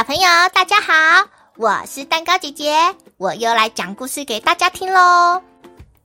小朋友，大家好，我是蛋糕姐姐，我又来讲故事给大家听喽。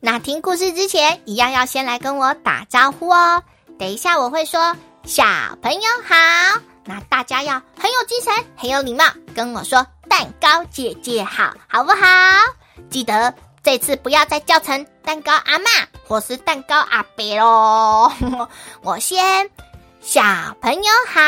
那听故事之前，一样要先来跟我打招呼哦。等一下我会说小朋友好，那大家要很有精神，很有礼貌，跟我说蛋糕姐姐好，好不好？记得这次不要再叫成蛋糕阿妈或是蛋糕阿伯喽。我先小朋友好。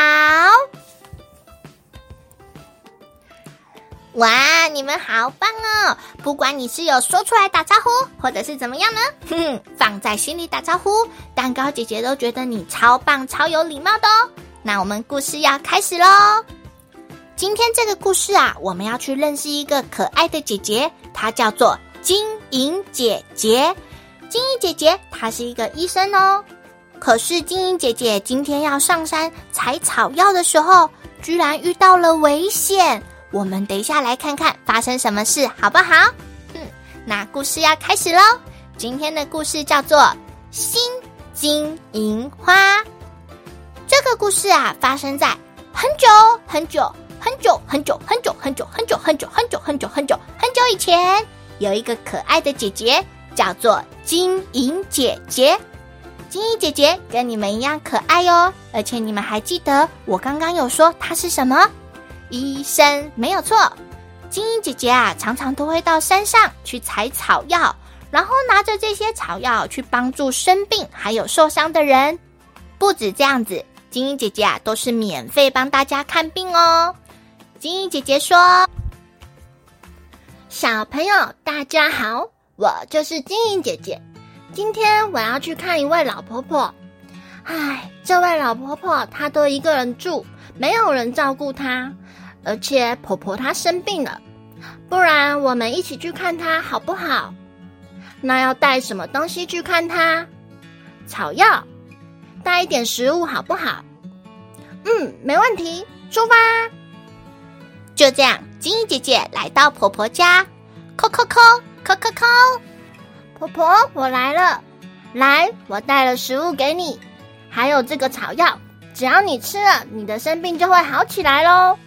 哇，你们好棒哦！不管你是有说出来打招呼，或者是怎么样呢？哼，放在心里打招呼，蛋糕姐姐都觉得你超棒、超有礼貌的哦。那我们故事要开始喽。今天这个故事啊，我们要去认识一个可爱的姐姐，她叫做金银姐姐。金银姐姐她是一个医生哦。可是金银姐姐今天要上山采草药的时候，居然遇到了危险。我们等一下来看看发生什么事，好不好？嗯，那故事要开始喽。今天的故事叫做《新金银花》。这个故事啊，发生在很久很久很久很久很久很久很久很久很久很久很久很久以前，有一个可爱的姐姐，叫做金银姐姐。金银姐姐跟你们一样可爱哟，而且你们还记得我刚刚有说她是什么？医生没有错，金英姐姐啊，常常都会到山上去采草药，然后拿着这些草药去帮助生病还有受伤的人。不止这样子，金英姐姐啊，都是免费帮大家看病哦。金英姐姐说：“小朋友，大家好，我就是金英姐姐。今天我要去看一位老婆婆。唉，这位老婆婆她都一个人住，没有人照顾她。”而且婆婆她生病了，不然我们一起去看她好不好？那要带什么东西去看她？草药，带一点食物好不好？嗯，没问题，出发。就这样，金银姐姐来到婆婆家，叩叩叩，叩叩叩。婆婆，我来了，来，我带了食物给你，还有这个草药，只要你吃了，你的生病就会好起来喽。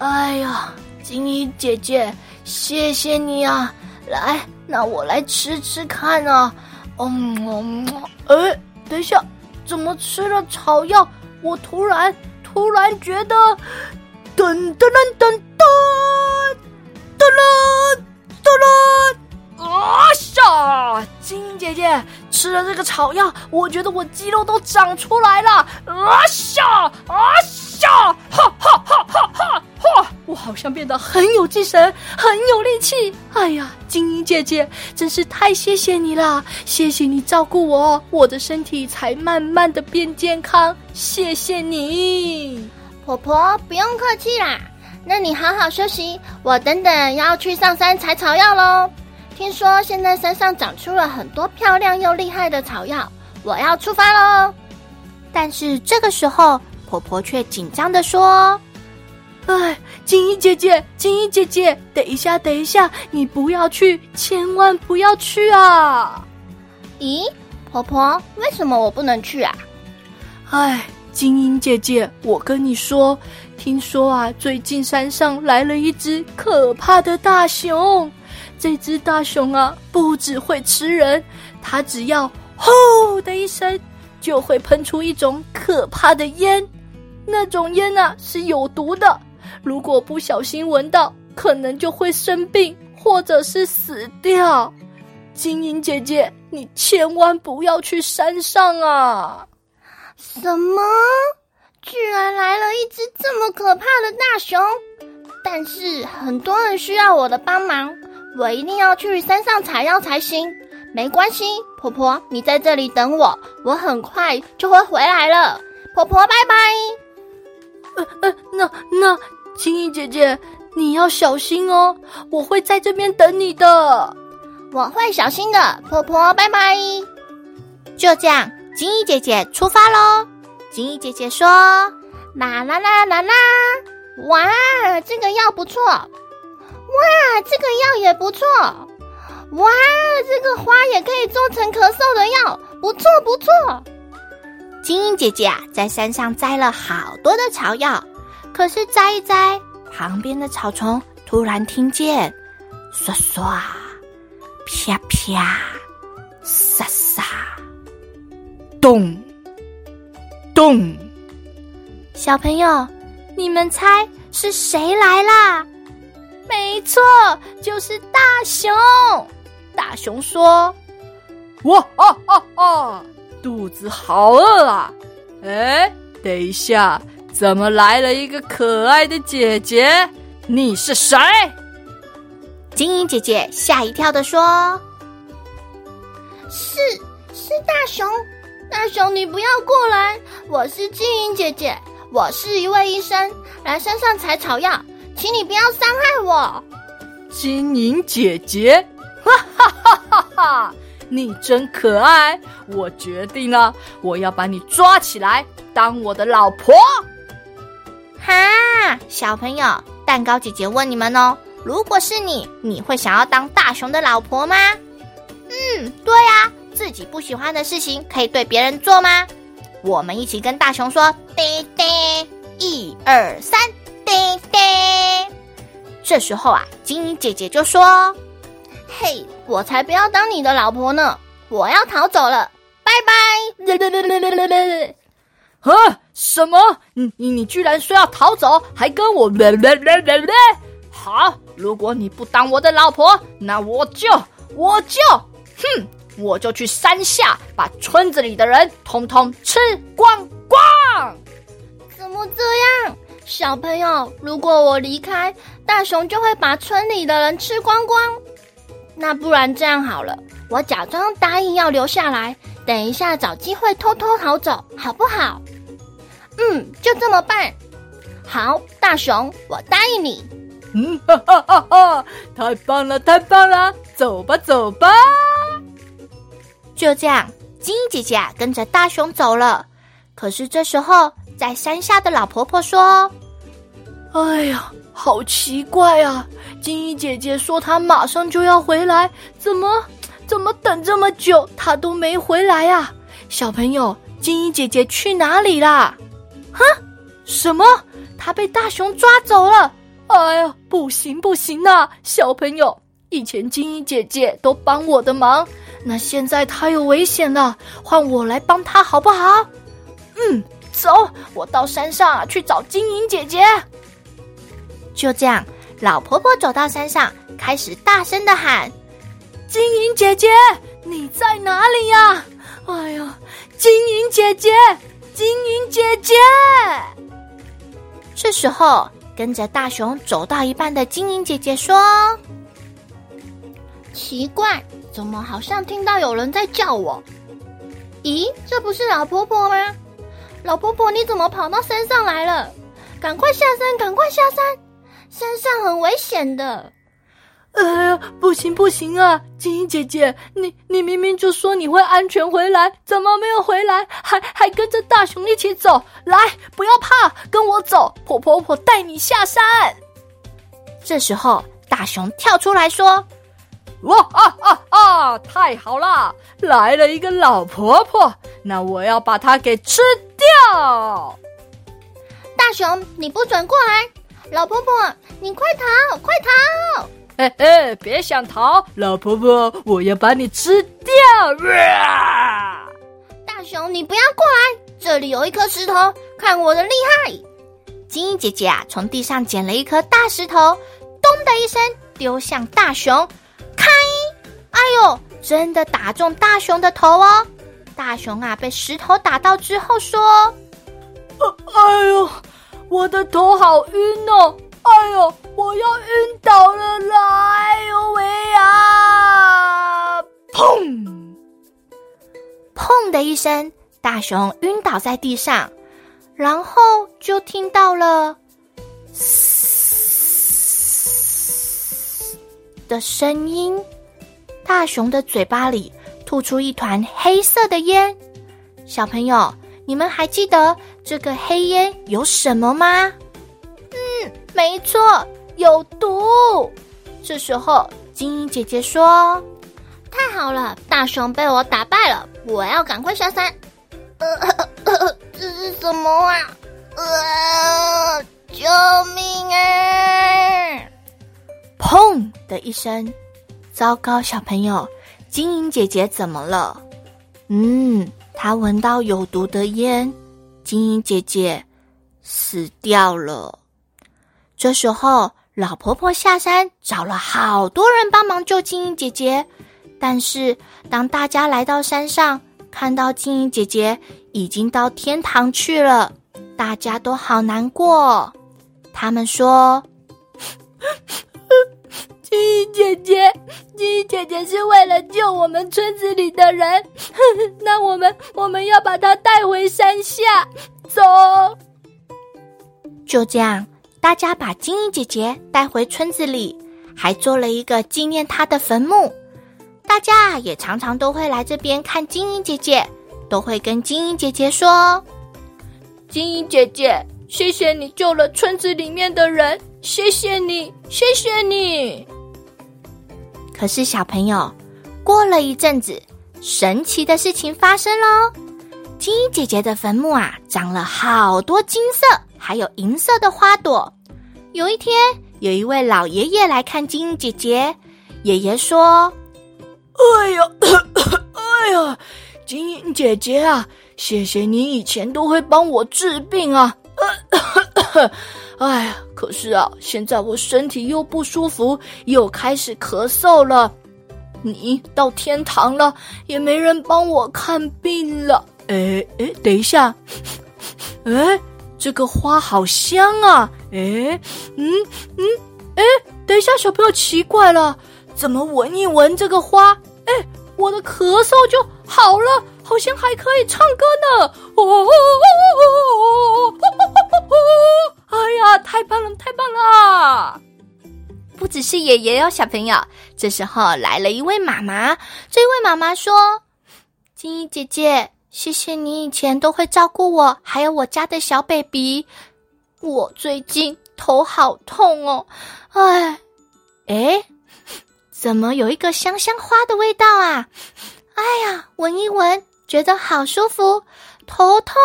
哎呀，金衣姐姐，谢谢你啊！来，那我来吃吃看啊。嗯嗯，哎，等一下，怎么吃了草药，我突然突然觉得，噔噔噔噔噔，噔噔噔噔，啊呀！金姐姐吃了这个草药，我觉得我肌肉都长出来了。啊呀！啊呀！好像变得很有精神，很有力气。哎呀，金英姐姐，真是太谢谢你啦！谢谢你照顾我，我的身体才慢慢的变健康。谢谢你，婆婆，不用客气啦。那你好好休息，我等等要去上山采草药喽。听说现在山上长出了很多漂亮又厉害的草药，我要出发喽。但是这个时候，婆婆却紧张的说。哎，金衣姐姐，金衣姐姐，等一下，等一下，你不要去，千万不要去啊！咦，婆婆，为什么我不能去啊？哎，金英姐姐，我跟你说，听说啊，最近山上来了一只可怕的大熊。这只大熊啊，不只会吃人，它只要吼的一声，就会喷出一种可怕的烟，那种烟啊，是有毒的。如果不小心闻到，可能就会生病，或者是死掉。晶莹姐姐，你千万不要去山上啊！什么？居然来了一只这么可怕的大熊！但是很多人需要我的帮忙，我一定要去山上采药才行。没关系，婆婆，你在这里等我，我很快就会回来了。婆婆，拜拜。呃呃，那那。金银姐姐，你要小心哦！我会在这边等你的，我会小心的。婆婆，拜拜。就这样，金银姐姐出发喽。金银姐姐说：“啦啦啦啦啦，哇，这个药不错！哇，这个药也不错！哇，这个花也可以做成咳嗽的药，不错不错。”金银姐姐啊，在山上摘了好多的草药。可是摘一摘，旁边的草丛突然听见刷刷、啪啪、沙沙、咚咚。小朋友，你们猜是谁来啦？没错，就是大熊。大熊说：“哇哈哈哈，肚子好饿啊！哎，等一下，怎么来了一个可爱的姐姐？你是谁？”金银姐姐吓一跳的说：“是是大熊，大熊你不要过来！我是金银姐姐，我是一位医生，来山上采草药，请你不要伤害我。”金银姐姐。哈哈哈哈哈！你真可爱，我决定了，我要把你抓起来当我的老婆。哈，小朋友，蛋糕姐姐问你们哦，如果是你，你会想要当大熊的老婆吗？嗯，对呀，自己不喜欢的事情可以对别人做吗？我们一起跟大熊说：叮叮，一二三，叮叮。这时候啊，金鱼姐姐就说。嘿，我才不要当你的老婆呢！我要逃走了，拜拜！啊，什么？你你你居然说要逃走，还跟我？好，如果你不当我的老婆，那我就我就哼，我就去山下把村子里的人通通吃光光！怎么这样？小朋友，如果我离开，大熊就会把村里的人吃光光。那不然这样好了，我假装答应要留下来，等一下找机会偷偷逃走，好不好？嗯，就这么办。好，大熊，我答应你。嗯，哈哈哈哈！太棒了，太棒了！走吧，走吧。就这样，金鱼姐姐啊跟着大熊走了。可是这时候，在山下的老婆婆说：“哎呀。”好奇怪啊！金鱼姐姐说她马上就要回来，怎么怎么等这么久，她都没回来啊？小朋友，金鱼姐姐去哪里啦？哼，什么？他被大熊抓走了？哎呀，不行不行啊！小朋友，以前金鱼姐姐都帮我的忙，那现在他有危险了，换我来帮他好不好？嗯，走，我到山上去找金鱼姐姐。就这样，老婆婆走到山上，开始大声的喊：“金银姐姐，你在哪里呀？哎呀，金银姐姐，金银姐姐！”这时候，跟着大熊走到一半的金银姐姐说：“奇怪，怎么好像听到有人在叫我？咦，这不是老婆婆吗？老婆婆，你怎么跑到山上来了？赶快下山，赶快下山！”山上很危险的，哎呀，不行不行啊！金英姐姐，你你明明就说你会安全回来，怎么没有回来？还还跟着大熊一起走？来，不要怕，跟我走，婆婆婆带你下山。这时候，大熊跳出来说：“哇啊啊啊！太好了，来了一个老婆婆，那我要把她给吃掉。”大熊，你不准过来！老婆婆，你快逃，快逃！哎哎，别想逃，老婆婆，我要把你吃掉！大熊，你不要过来，这里有一颗石头，看我的厉害！金英姐姐啊，从地上捡了一颗大石头，咚的一声丢向大熊，开！哎呦，真的打中大熊的头哦！大熊啊，被石头打到之后说：“哎呦！”我的头好晕哦！哎呦，我要晕倒了啦！哎呦喂呀！砰！砰的一声，大熊晕倒在地上，然后就听到了嘶的声音。大熊的嘴巴里吐出一团黑色的烟。小朋友，你们还记得？这个黑烟有什么吗？没错有毒。这时候晶莹姐姐说太好了大熊被我打败了我要赶快下山。呃呃呃 这是什么啊？呃救命啊！砰的一声糟糕小朋友晶莹姐姐怎么了？嗯她闻到有毒的烟晶莹姐姐死掉了。这时候，老婆婆下山找了好多人帮忙救金银姐姐，但是当大家来到山上，看到金银姐姐已经到天堂去了，大家都好难过。他们说：“金银姐姐，金银姐姐是为了救我们村子里的人，那我们我们要把她带回山下，走。”就这样，大家把金银姐姐带回村子里，还做了一个纪念她的坟墓。大家也常常都会来这边看金银姐姐，都会跟金银姐姐说：“金银姐姐，谢谢你救了村子里面的人，谢谢你，谢谢你。”可是小朋友，过了一阵子，神奇的事情发生喽！金银姐姐的坟墓啊，长了好多金色还有银色的花朵。有一天，有一位老爷爷来看金银姐姐，爷爷说。哎呀，哎呀，金银姐姐啊，谢谢你以前都会帮我治病啊。哎呀，可是啊，现在我身体又不舒服，又开始咳嗽了。你到天堂了，也没人帮我看病了。哎哎，等一下，哎，这个花好香啊。哎，嗯嗯，哎，等一下，小朋友奇怪了，怎么闻一闻这个花？哎，我的咳嗽就好了，好像还可以唱歌呢！哦哦哦哦哦！哎呀，太棒了，太棒了！不只是爷爷哦，小朋友，这时候来了一位妈妈。这位妈妈说：“金银姐姐，谢谢你以前都会照顾我，还有我家的小 baby。我最近头好痛哦，哎，哎。”怎么有一个香香花的味道啊？哎呀，闻一闻，觉得好舒服。头痛，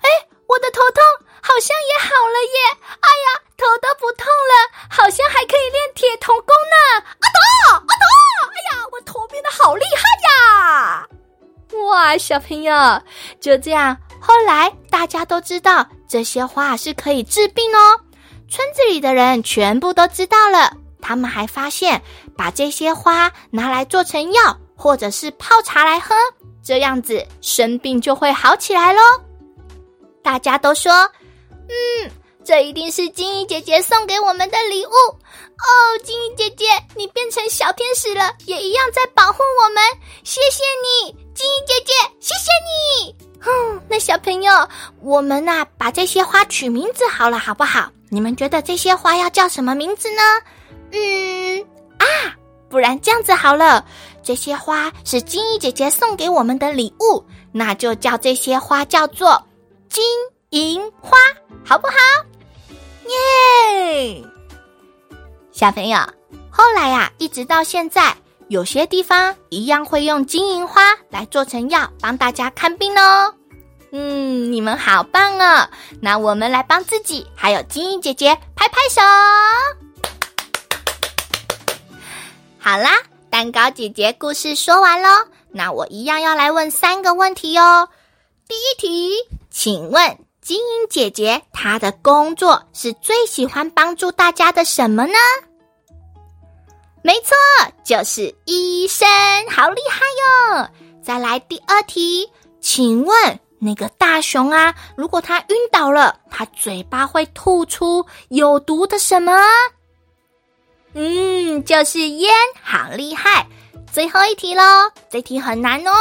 哎，我的头痛好像也好了耶！哎呀，头都不痛了，好像还可以练铁头功呢。阿斗，阿斗，哎呀，我头变得好厉害呀！哇，小朋友，就这样，后来大家都知道这些花是可以治病哦。村子里的人全部都知道了。他们还发现，把这些花拿来做成药，或者是泡茶来喝，这样子生病就会好起来喽。大家都说：“嗯，这一定是金鱼姐姐送给我们的礼物哦。”金鱼姐姐，你变成小天使了，也一样在保护我们。谢谢你，金鱼姐姐，谢谢你。哼，那小朋友，我们呐，把这些花取名字好了，好不好？你们觉得这些花要叫什么名字呢？嗯啊，不然这样子好了，这些花是金鱼姐姐送给我们的礼物，那就叫这些花叫做金银花，好不好？耶！小朋友，后来呀、一直到现在，有些地方一样会用金银花来做成药，帮大家看病哦。嗯，你们好棒哦！那我们来帮自己还有金银姐姐拍拍手。好啦，蛋糕姐姐故事说完喽。那我一样要来问三个问题哦。第一题，请问金银姐姐她的工作是最喜欢帮助大家的什么呢？没错，就是医生，好厉害哟！再来第二题，请问那个大熊啊，如果它晕倒了，它嘴巴会吐出有毒的什么？嗯，就是烟，好厉害！最后一题喽，这题很难哦。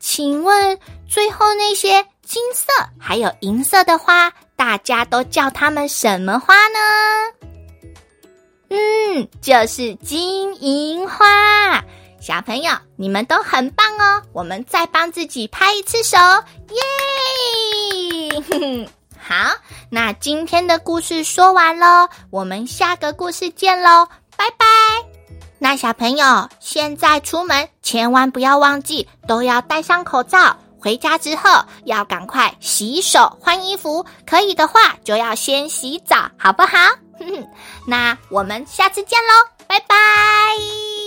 请问最后那些金色还有银色的花，大家都叫它们什么花呢？嗯，就是金银花。小朋友，你们都很棒哦！我们再帮自己拍一次手，耶！哼。好，那今天的故事说完喽，我们下个故事见喽，拜拜。那小朋友，现在出门千万不要忘记都要戴上口罩，回家之后要赶快洗手换衣服，可以的话就要先洗澡，好不好？那我们下次见喽，拜拜。